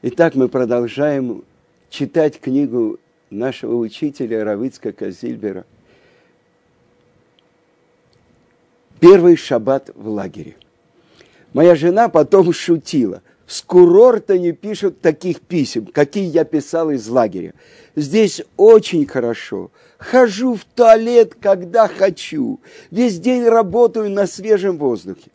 Итак, мы продолжаем читать книгу нашего учителя Равицка Казильбера. Первый шаббат в лагере. Моя жена потом шутила. С курорта не пишут таких писем, какие я писал из лагеря. Здесь очень хорошо. Хожу в туалет, когда хочу. Весь день работаю на свежем воздухе.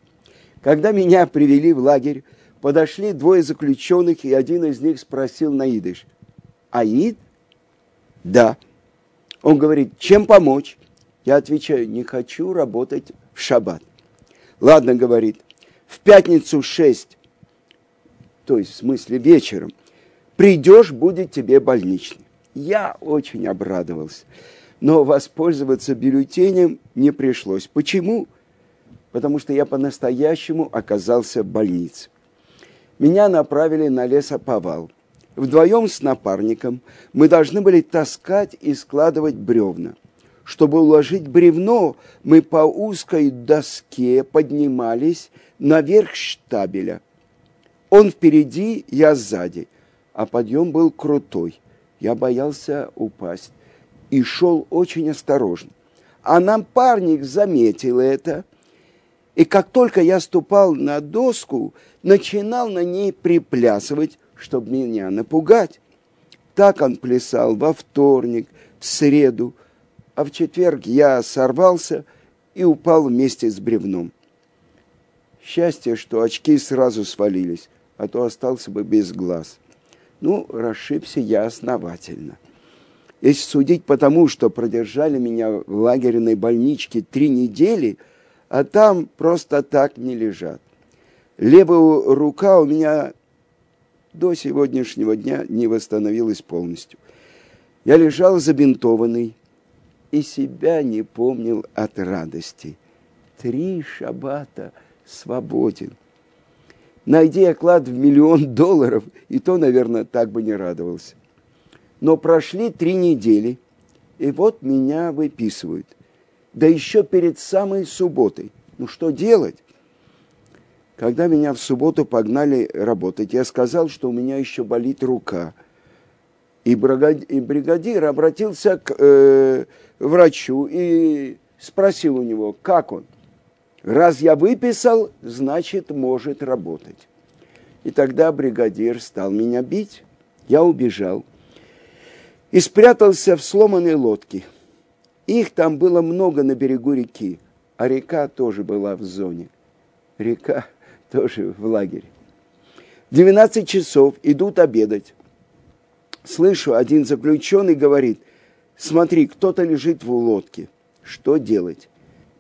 Когда меня привели в лагерь, подошли двое заключенных, и один из них спросил на идыш. Аид? Да. Он говорит, чем помочь? Я отвечаю, не хочу работать в шаббат. Ладно, говорит, в пятницу шесть, то есть в смысле вечером, придешь, будет тебе больничный. Я очень обрадовался, но воспользоваться бюллетенем не пришлось. Почему? Потому что я по-настоящему оказался в больнице меня направили на лесоповал. Вдвоем с напарником мы должны были таскать и складывать бревна. Чтобы уложить бревно, мы по узкой доске поднимались наверх штабеля. Он впереди, я сзади, а подъем был крутой. Я боялся упасть и шел очень осторожно. А напарник заметил это, и как только я ступал на доску, начинал на ней приплясывать, чтобы меня напугать. Так он плясал во вторник, в среду, а в четверг я сорвался и упал вместе с бревном. Счастье, что очки сразу свалились, а то остался бы без глаз. Ну, расшибся я основательно. Если судить по тому, что продержали меня в лагерной больничке три недели, а там просто так не лежат. Левая рука у меня до сегодняшнего дня не восстановилась полностью. Я лежал забинтованный и себя не помнил от радости. Три шабата свободен. Найди оклад в миллион долларов, и то, наверное, так бы не радовался. Но прошли три недели, и вот меня выписывают. Да еще перед самой субботой. Ну что делать? Когда меня в субботу погнали работать, я сказал, что у меня еще болит рука. И бригадир обратился к э, врачу и спросил у него, как он. Раз я выписал, значит, может работать. И тогда бригадир стал меня бить. Я убежал и спрятался в сломанной лодке. Их там было много на берегу реки, а река тоже была в зоне. Река тоже в лагере. В 12 часов идут обедать. Слышу, один заключенный говорит, смотри, кто-то лежит в лодке. Что делать?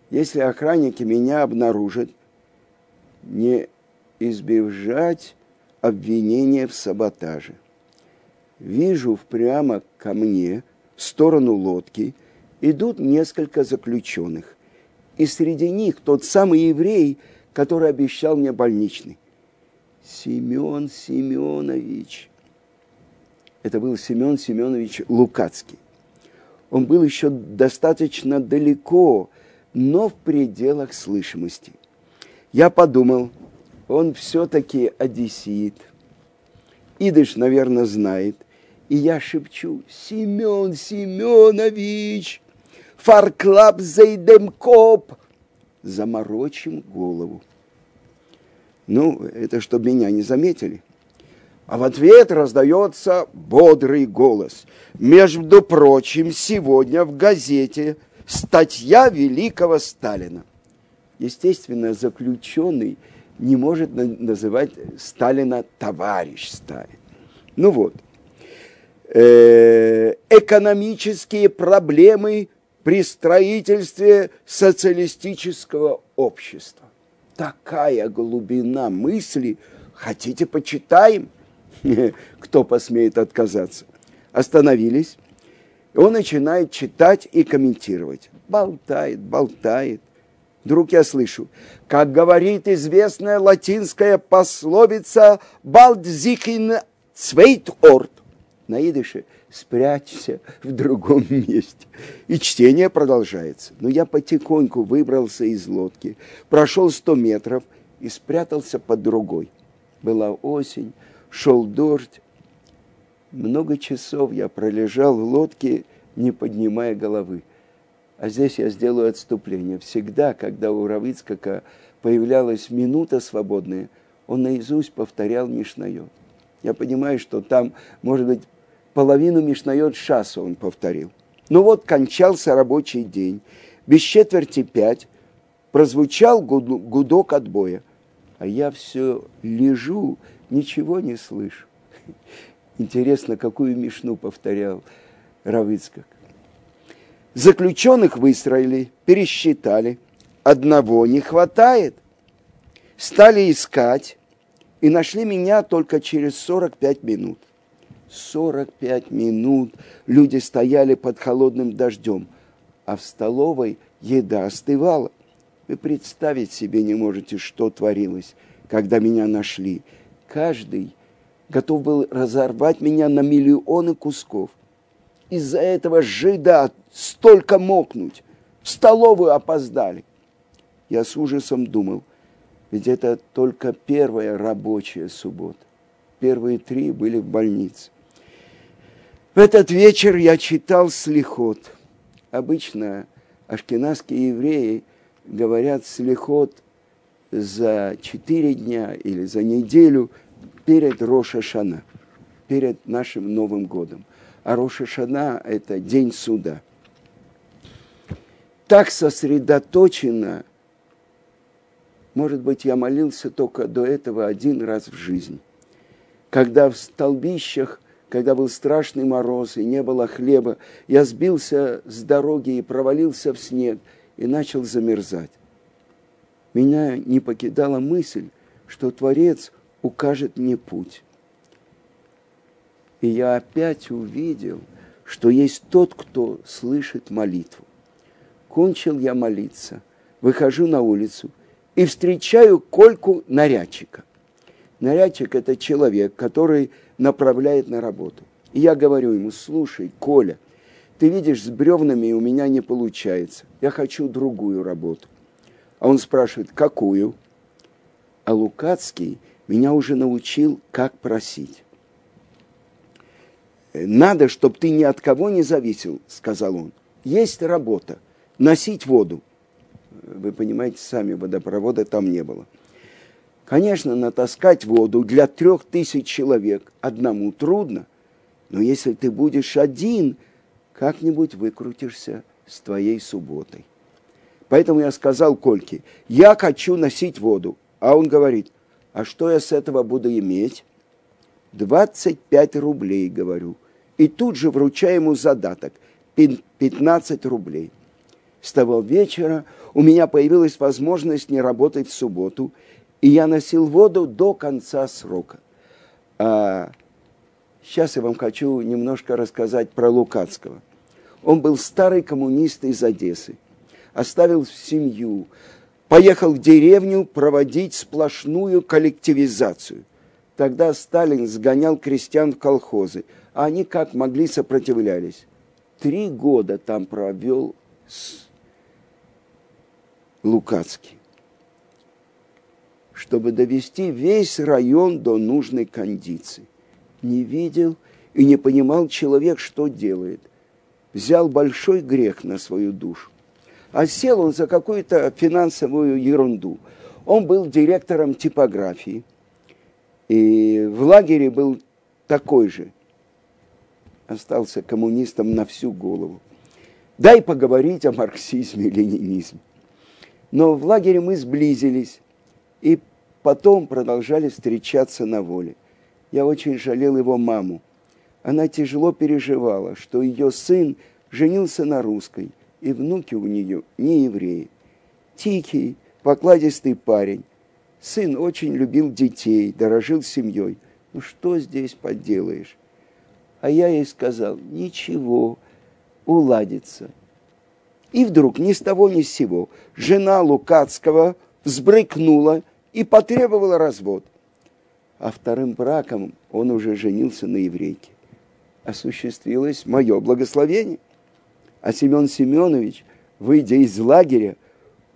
Если охранники меня обнаружат, не избежать обвинения в саботаже. Вижу прямо ко мне, в сторону лодки, идут несколько заключенных. И среди них тот самый еврей – который обещал мне больничный. Семен Семенович. Это был Семен Семенович Лукацкий. Он был еще достаточно далеко, но в пределах слышимости. Я подумал, он все-таки одессит. Идыш, наверное, знает. И я шепчу, Семен Семенович, фарклаб зайдемкоп, заморочим голову. Ну, это чтобы меня не заметили. А в ответ раздается бодрый голос. Между прочим, сегодня в газете статья великого Сталина. Естественно, заключенный не может называть Сталина товарищ Сталин. Ну вот. Э, экономические проблемы при строительстве социалистического общества. Такая глубина мысли. Хотите, почитаем? Кто посмеет отказаться? Остановились. И он начинает читать и комментировать. Болтает, болтает. Вдруг я слышу, как говорит известная латинская пословица «Балдзикин цвейт орт» на идыше спрячься в другом месте. И чтение продолжается. Но я потихоньку выбрался из лодки, прошел сто метров и спрятался под другой. Была осень, шел дождь. Много часов я пролежал в лодке, не поднимая головы. А здесь я сделаю отступление. Всегда, когда у Равицкака появлялась минута свободная, он наизусть повторял Мишнайот. Я понимаю, что там, может быть, половину Мишнайот Шаса он повторил. Ну вот, кончался рабочий день. Без четверти пять прозвучал гудок отбоя. А я все лежу, ничего не слышу. Интересно, какую Мишну повторял Равицкак. Заключенных выстроили, пересчитали. Одного не хватает. Стали искать и нашли меня только через 45 минут. 45 минут люди стояли под холодным дождем, а в столовой еда остывала. Вы представить себе не можете, что творилось, когда меня нашли. Каждый готов был разорвать меня на миллионы кусков. Из-за этого жида столько мокнуть. В столовую опоздали. Я с ужасом думал, ведь это только первая рабочая суббота. Первые три были в больнице. В этот вечер я читал слихот. Обычно ашкенадские евреи говорят слихот за четыре дня или за неделю перед Роша Шана, перед нашим Новым годом. А Роша Шана – это день суда. Так сосредоточено, может быть, я молился только до этого один раз в жизни, когда в столбищах когда был страшный мороз и не было хлеба, я сбился с дороги и провалился в снег и начал замерзать. Меня не покидала мысль, что Творец укажет мне путь. И я опять увидел, что есть тот, кто слышит молитву. Кончил я молиться, выхожу на улицу и встречаю Кольку нарядчика. Нарядчик – это человек, который направляет на работу. И я говорю ему, слушай, Коля, ты видишь, с бревнами у меня не получается. Я хочу другую работу. А он спрашивает, какую? А Лукацкий меня уже научил, как просить. Надо, чтобы ты ни от кого не зависел, сказал он. Есть работа, носить воду. Вы понимаете, сами водопровода там не было. Конечно, натаскать воду для трех тысяч человек одному трудно, но если ты будешь один, как-нибудь выкрутишься с твоей субботой. Поэтому я сказал Кольке, я хочу носить воду. А он говорит, а что я с этого буду иметь? 25 рублей, говорю. И тут же вручаю ему задаток, 15 рублей. С того вечера у меня появилась возможность не работать в субботу – и я носил воду до конца срока. А сейчас я вам хочу немножко рассказать про Лукацкого. Он был старый коммунист из Одессы, оставил семью, поехал в деревню проводить сплошную коллективизацию. Тогда Сталин сгонял крестьян в колхозы, а они как могли сопротивлялись. Три года там провел с Лукацкий чтобы довести весь район до нужной кондиции. Не видел и не понимал человек, что делает. Взял большой грех на свою душу. А сел он за какую-то финансовую ерунду. Он был директором типографии. И в лагере был такой же. Остался коммунистом на всю голову. Дай поговорить о марксизме и ленинизме. Но в лагере мы сблизились. И потом продолжали встречаться на воле. Я очень жалел его маму. Она тяжело переживала, что ее сын женился на русской, и внуки у нее не евреи. Тихий, покладистый парень. Сын очень любил детей, дорожил семьей. Ну что здесь поделаешь? А я ей сказал, ничего, уладится. И вдруг ни с того ни с сего жена Лукацкого взбрыкнула – и потребовала развод. А вторым браком он уже женился на еврейке. Осуществилось мое благословение. А Семен Семенович, выйдя из лагеря,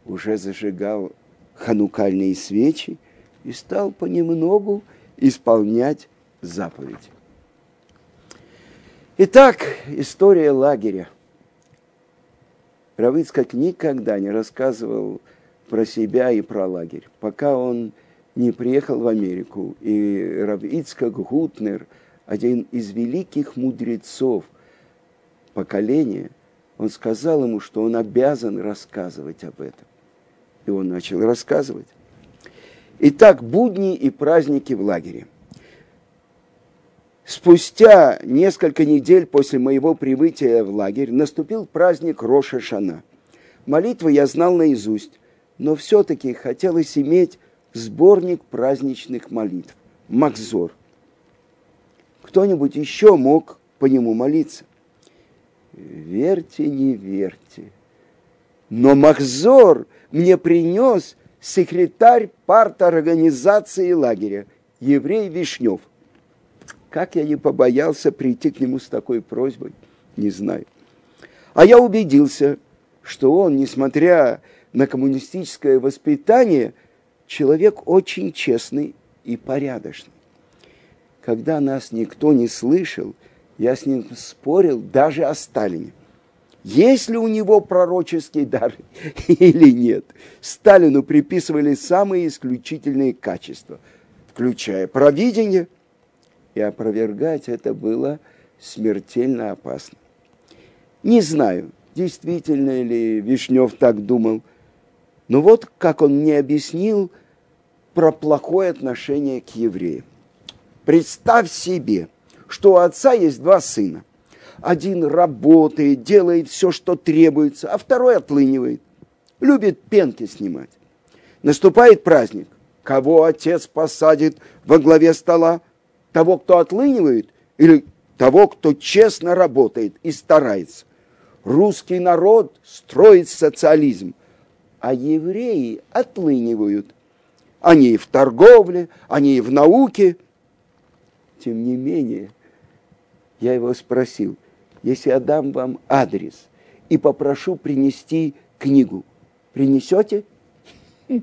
уже зажигал ханукальные свечи и стал понемногу исполнять заповеди. Итак, история лагеря. Равицкак никогда не рассказывал про себя и про лагерь, пока он не приехал в Америку. И Равицкак Гутнер, один из великих мудрецов поколения, он сказал ему, что он обязан рассказывать об этом. И он начал рассказывать. Итак, будни и праздники в лагере – Спустя несколько недель после моего прибытия в лагерь наступил праздник Роша Шана. Молитвы я знал наизусть, но все-таки хотелось иметь сборник праздничных молитв, Макзор. Кто-нибудь еще мог по нему молиться? Верьте, не верьте. Но Махзор мне принес секретарь парторганизации лагеря, еврей Вишнев – как я не побоялся прийти к нему с такой просьбой, не знаю. А я убедился, что он, несмотря на коммунистическое воспитание, человек очень честный и порядочный. Когда нас никто не слышал, я с ним спорил даже о Сталине. Есть ли у него пророческий дар или нет? Сталину приписывали самые исключительные качества, включая провидение – и опровергать это было смертельно опасно. Не знаю, действительно ли Вишнев так думал, но вот как он мне объяснил про плохое отношение к евреям. Представь себе, что у отца есть два сына. Один работает, делает все, что требуется, а второй отлынивает. Любит пенки снимать. Наступает праздник. Кого отец посадит во главе стола? Того, кто отлынивает, или того, кто честно работает и старается. Русский народ строит социализм, а евреи отлынивают. Они и в торговле, они и в науке. Тем не менее, я его спросил, если я дам вам адрес и попрошу принести книгу, принесете?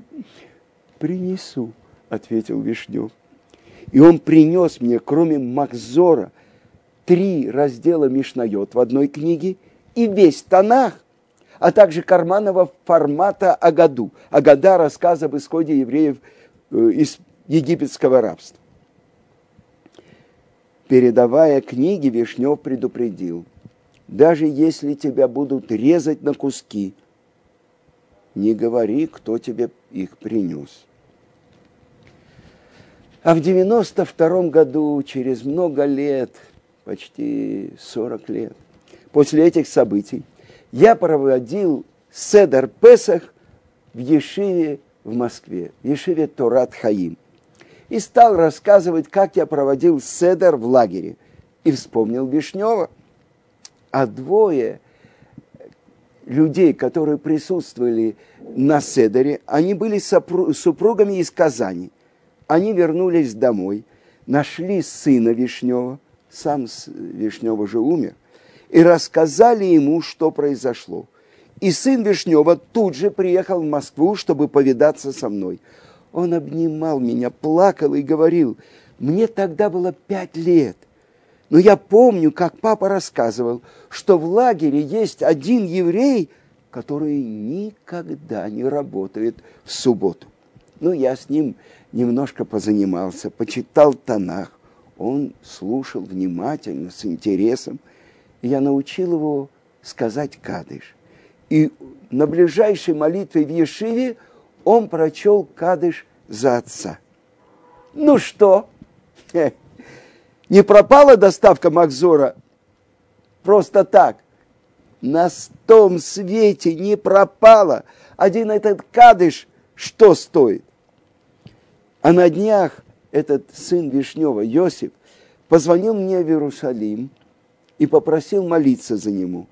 Принесу, ответил Вишнев. И он принес мне, кроме Макзора, три раздела Мишнайот в одной книге и весь Танах, а также карманного формата Агаду. Агада – рассказ об исходе евреев э, из египетского рабства. Передавая книги, Вишнев предупредил, даже если тебя будут резать на куски, не говори, кто тебе их принес. А в 92 году, через много лет, почти 40 лет, после этих событий, я проводил Седер Песах в Ешиве в Москве, в Ешиве Турат Хаим. И стал рассказывать, как я проводил Седер в лагере. И вспомнил Вишнева. А двое людей, которые присутствовали на Седере, они были супругами из Казани они вернулись домой, нашли сына Вишнева, сам Вишнева же умер, и рассказали ему, что произошло. И сын Вишнева тут же приехал в Москву, чтобы повидаться со мной. Он обнимал меня, плакал и говорил, мне тогда было пять лет. Но я помню, как папа рассказывал, что в лагере есть один еврей, который никогда не работает в субботу. Ну, я с ним немножко позанимался, почитал Танах. Он слушал внимательно, с интересом. И я научил его сказать кадыш. И на ближайшей молитве в Ешиве он прочел кадыш за отца. Ну что? Не пропала доставка Макзора просто так. На том свете не пропала. Один этот кадыш что стоит? А на днях этот сын Вишнева, Йосип, позвонил мне в Иерусалим и попросил молиться за него.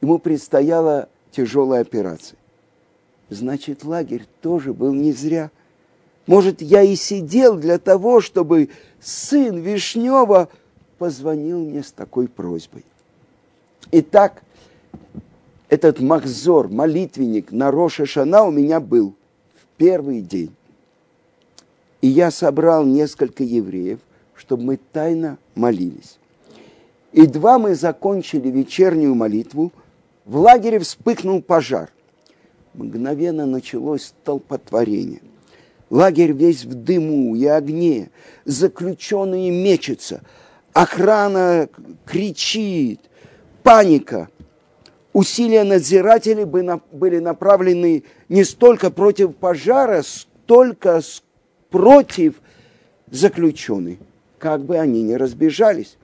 Ему предстояла тяжелая операция. Значит, лагерь тоже был не зря. Может, я и сидел для того, чтобы сын Вишнева позвонил мне с такой просьбой. Итак, этот махзор, молитвенник на Роша Шана у меня был в первый день. И я собрал несколько евреев, чтобы мы тайно молились. Едва мы закончили вечернюю молитву, в лагере вспыхнул пожар. Мгновенно началось столпотворение. Лагерь весь в дыму и огне, заключенные мечутся, охрана кричит, паника. Усилия надзирателей были направлены не столько против пожара, столько против заключенных, как бы они ни разбежались.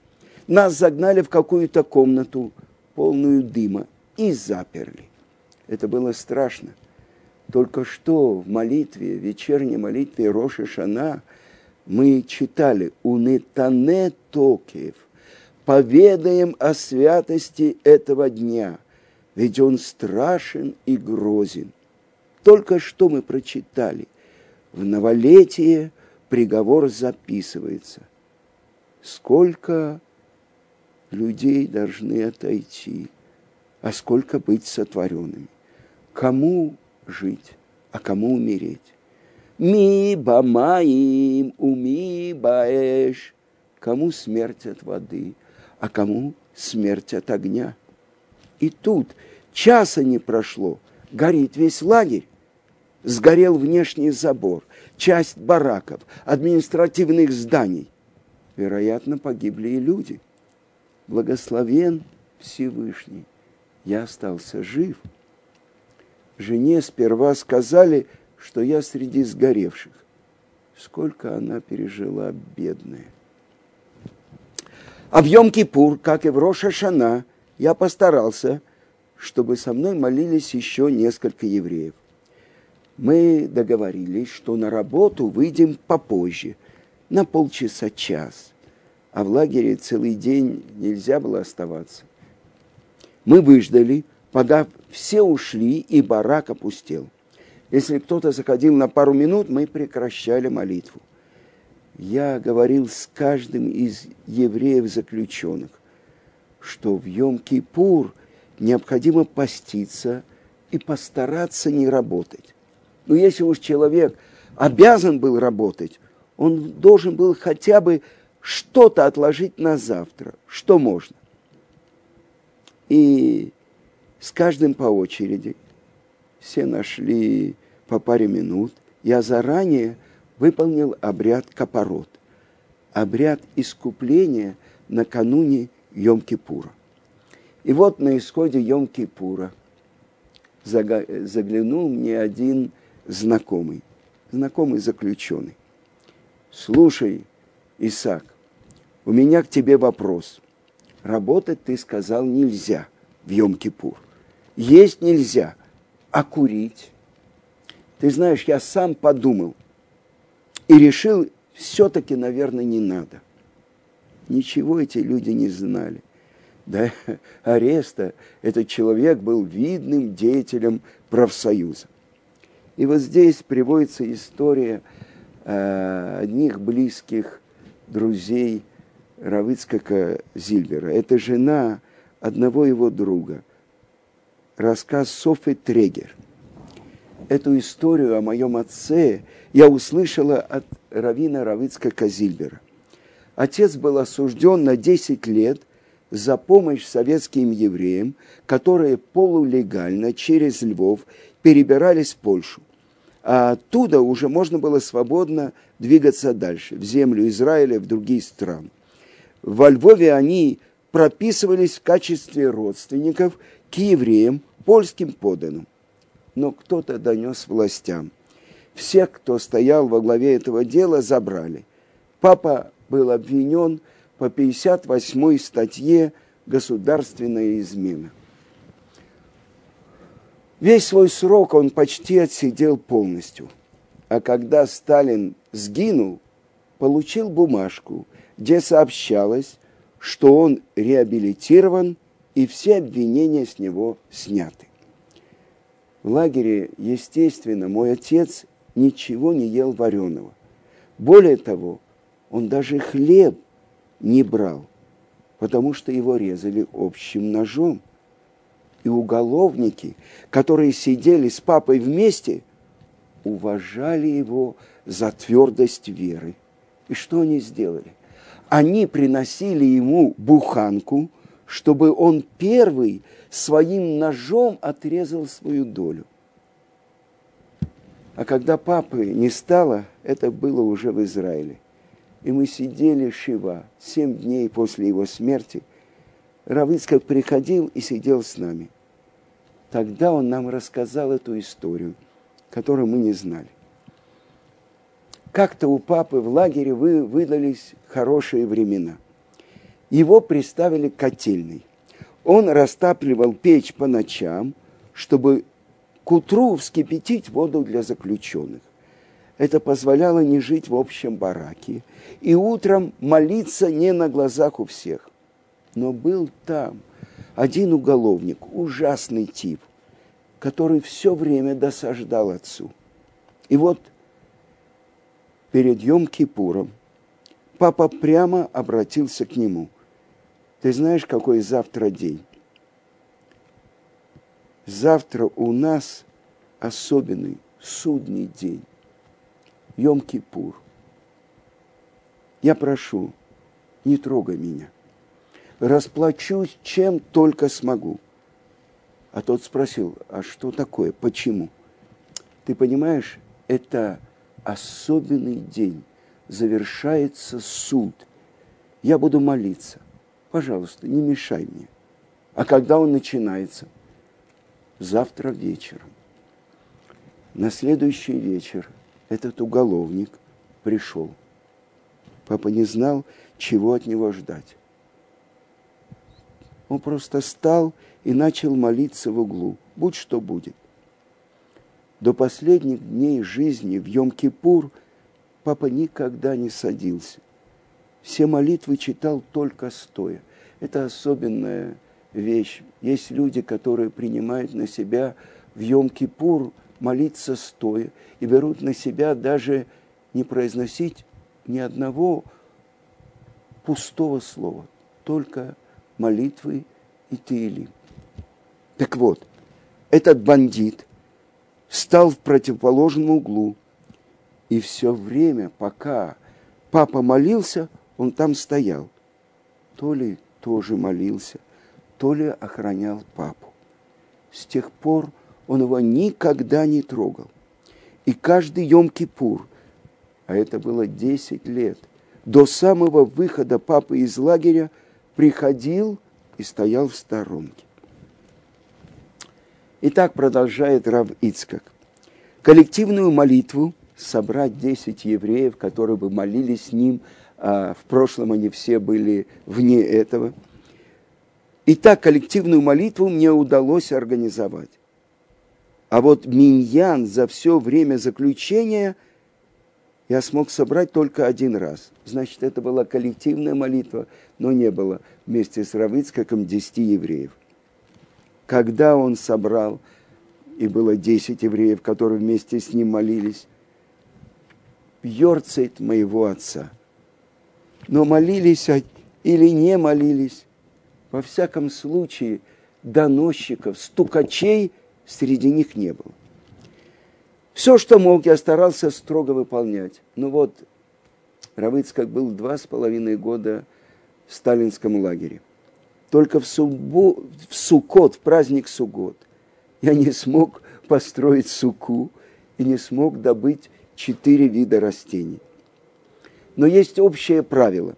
Нас загнали в какую-то комнату, полную дыма, и заперли. Это было страшно. Только что в молитве, в вечерней молитве Роша Шана мы читали «Унетане Токев», поведаем о святости этого дня, ведь он страшен и грозен. Только что мы прочитали. В новолетие приговор записывается. Сколько людей должны отойти, а сколько быть сотворенными. Кому жить, а кому умереть? Ми бамаим, уми баэш. Кому смерть от воды, а кому смерть от огня. И тут часа не прошло, горит весь лагерь. Сгорел внешний забор, часть бараков, административных зданий. Вероятно, погибли и люди. Благословен Всевышний. Я остался жив. Жене сперва сказали, что я среди сгоревших. Сколько она пережила, бедная. А в Йом-Кипур, как и в Роша Шана, я постарался, чтобы со мной молились еще несколько евреев. Мы договорились, что на работу выйдем попозже, на полчаса, час. А в лагере целый день нельзя было оставаться. Мы выждали, пока все ушли, и барак опустел. Если кто-то заходил на пару минут, мы прекращали молитву. Я говорил с каждым из евреев заключенных, что в Йом-Кипур необходимо поститься и постараться не работать. Но если уж человек обязан был работать, он должен был хотя бы что-то отложить на завтра, что можно. И с каждым по очереди все нашли по паре минут. Я заранее выполнил обряд капорот, обряд искупления накануне Йом-Кипура. И вот на исходе Йом-Кипура заглянул мне один знакомый, знакомый заключенный. Слушай, Исаак, у меня к тебе вопрос. Работать, ты сказал, нельзя в Йом-Кипур. Есть нельзя, а курить? Ты знаешь, я сам подумал и решил, все-таки, наверное, не надо. Ничего эти люди не знали. До ареста этот человек был видным деятелем профсоюза. И вот здесь приводится история э, одних близких друзей Равыцкака Зильбера. Это жена одного его друга. Рассказ Софи Трегер. Эту историю о моем отце я услышала от Равина Равыцкака Зильбера. Отец был осужден на 10 лет за помощь советским евреям, которые полулегально через Львов перебирались в Польшу. А оттуда уже можно было свободно двигаться дальше, в землю Израиля, в другие страны. Во Львове они прописывались в качестве родственников к евреям, польским поданным. Но кто-то донес властям. Всех, кто стоял во главе этого дела, забрали. Папа был обвинен по 58 статье «Государственная измена». Весь свой срок он почти отсидел полностью. А когда Сталин сгинул, получил бумажку, где сообщалось, что он реабилитирован и все обвинения с него сняты. В лагере, естественно, мой отец ничего не ел вареного. Более того, он даже хлеб не брал, потому что его резали общим ножом – и уголовники, которые сидели с папой вместе, уважали его за твердость веры. И что они сделали? они приносили ему буханку, чтобы он первый своим ножом отрезал свою долю. А когда папы не стало, это было уже в Израиле. И мы сидели Шива семь дней после его смерти. Равыцкак приходил и сидел с нами. Тогда он нам рассказал эту историю, которую мы не знали. Как-то у папы в лагере вы, выдались хорошие времена. Его приставили к котельной. Он растапливал печь по ночам, чтобы к утру вскипятить воду для заключенных. Это позволяло не жить в общем бараке и утром молиться не на глазах у всех. Но был там один уголовник, ужасный тип, который все время досаждал отцу. И вот перед Йом-Кипуром папа прямо обратился к нему. Ты знаешь, какой завтра день? Завтра у нас особенный судный день. Йом-Кипур. Я прошу, не трогай меня. Расплачусь, чем только смогу. А тот спросил, а что такое, почему? Ты понимаешь, это особенный день. Завершается суд. Я буду молиться. Пожалуйста, не мешай мне. А когда он начинается? Завтра вечером. На следующий вечер этот уголовник пришел. Папа не знал, чего от него ждать. Он просто стал и начал молиться в углу, будь что будет. До последних дней жизни в Йом-Кипур папа никогда не садился. Все молитвы читал только стоя. Это особенная вещь. Есть люди, которые принимают на себя в Йом-Кипур – молиться стоя и берут на себя даже не произносить ни одного пустого слова, только молитвы и тили. Так вот, этот бандит встал в противоположном углу, и все время, пока папа молился, он там стоял. То ли тоже молился, то ли охранял папу. С тех пор он его никогда не трогал. И каждый Йом-Кипур, а это было 10 лет, до самого выхода папы из лагеря приходил и стоял в сторонке. И так продолжает Рав Ицкак. Коллективную молитву собрать 10 евреев, которые бы молились с ним, а в прошлом они все были вне этого. И так коллективную молитву мне удалось организовать. А вот миньян за все время заключения я смог собрать только один раз. Значит, это была коллективная молитва, но не было вместе с Равыцкаком десяти евреев. Когда он собрал, и было десять евреев, которые вместе с ним молились, Йорцейт моего отца. Но молились или не молились, во всяком случае, доносчиков, стукачей – среди них не было. Все, что мог, я старался строго выполнять. Ну вот, Равыцкак был два с половиной года в сталинском лагере. Только в, суббо, в Сукот, в праздник Сугот, я не смог построить суку и не смог добыть четыре вида растений. Но есть общее правило.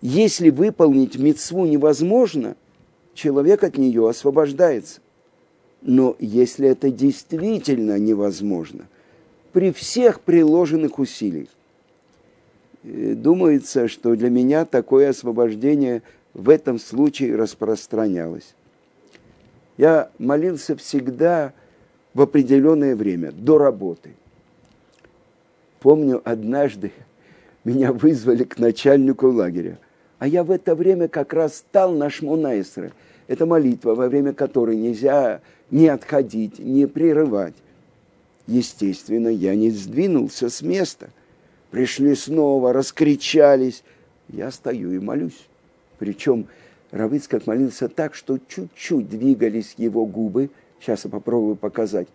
Если выполнить мецву невозможно, человек от нее освобождается. Но если это действительно невозможно, при всех приложенных усилиях, э, думается, что для меня такое освобождение в этом случае распространялось. Я молился всегда в определенное время, до работы. Помню, однажды меня вызвали к начальнику лагеря, а я в это время как раз стал на Шмонайсре. Это молитва, во время которой нельзя не отходить, не прерывать. Естественно, я не сдвинулся с места. Пришли снова, раскричались. Я стою и молюсь. Причем Равыцкак молился так, что чуть-чуть двигались его губы. Сейчас я попробую показать.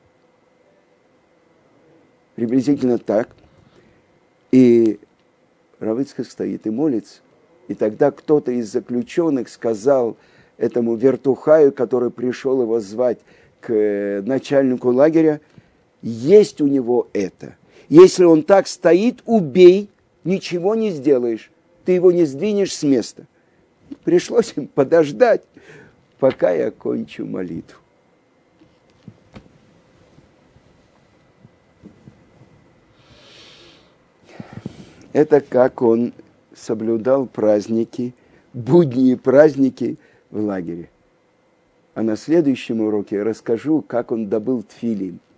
Приблизительно так. И Равыцкак стоит и молится. И тогда кто-то из заключенных сказал этому вертухаю, который пришел его звать к э, начальнику лагеря, есть у него это. Если он так стоит, убей, ничего не сделаешь, ты его не сдвинешь с места. Пришлось им подождать, пока я кончу молитву. Это как он соблюдал праздники, будние праздники в лагере. А на следующем уроке расскажу, как он добыл тфилин –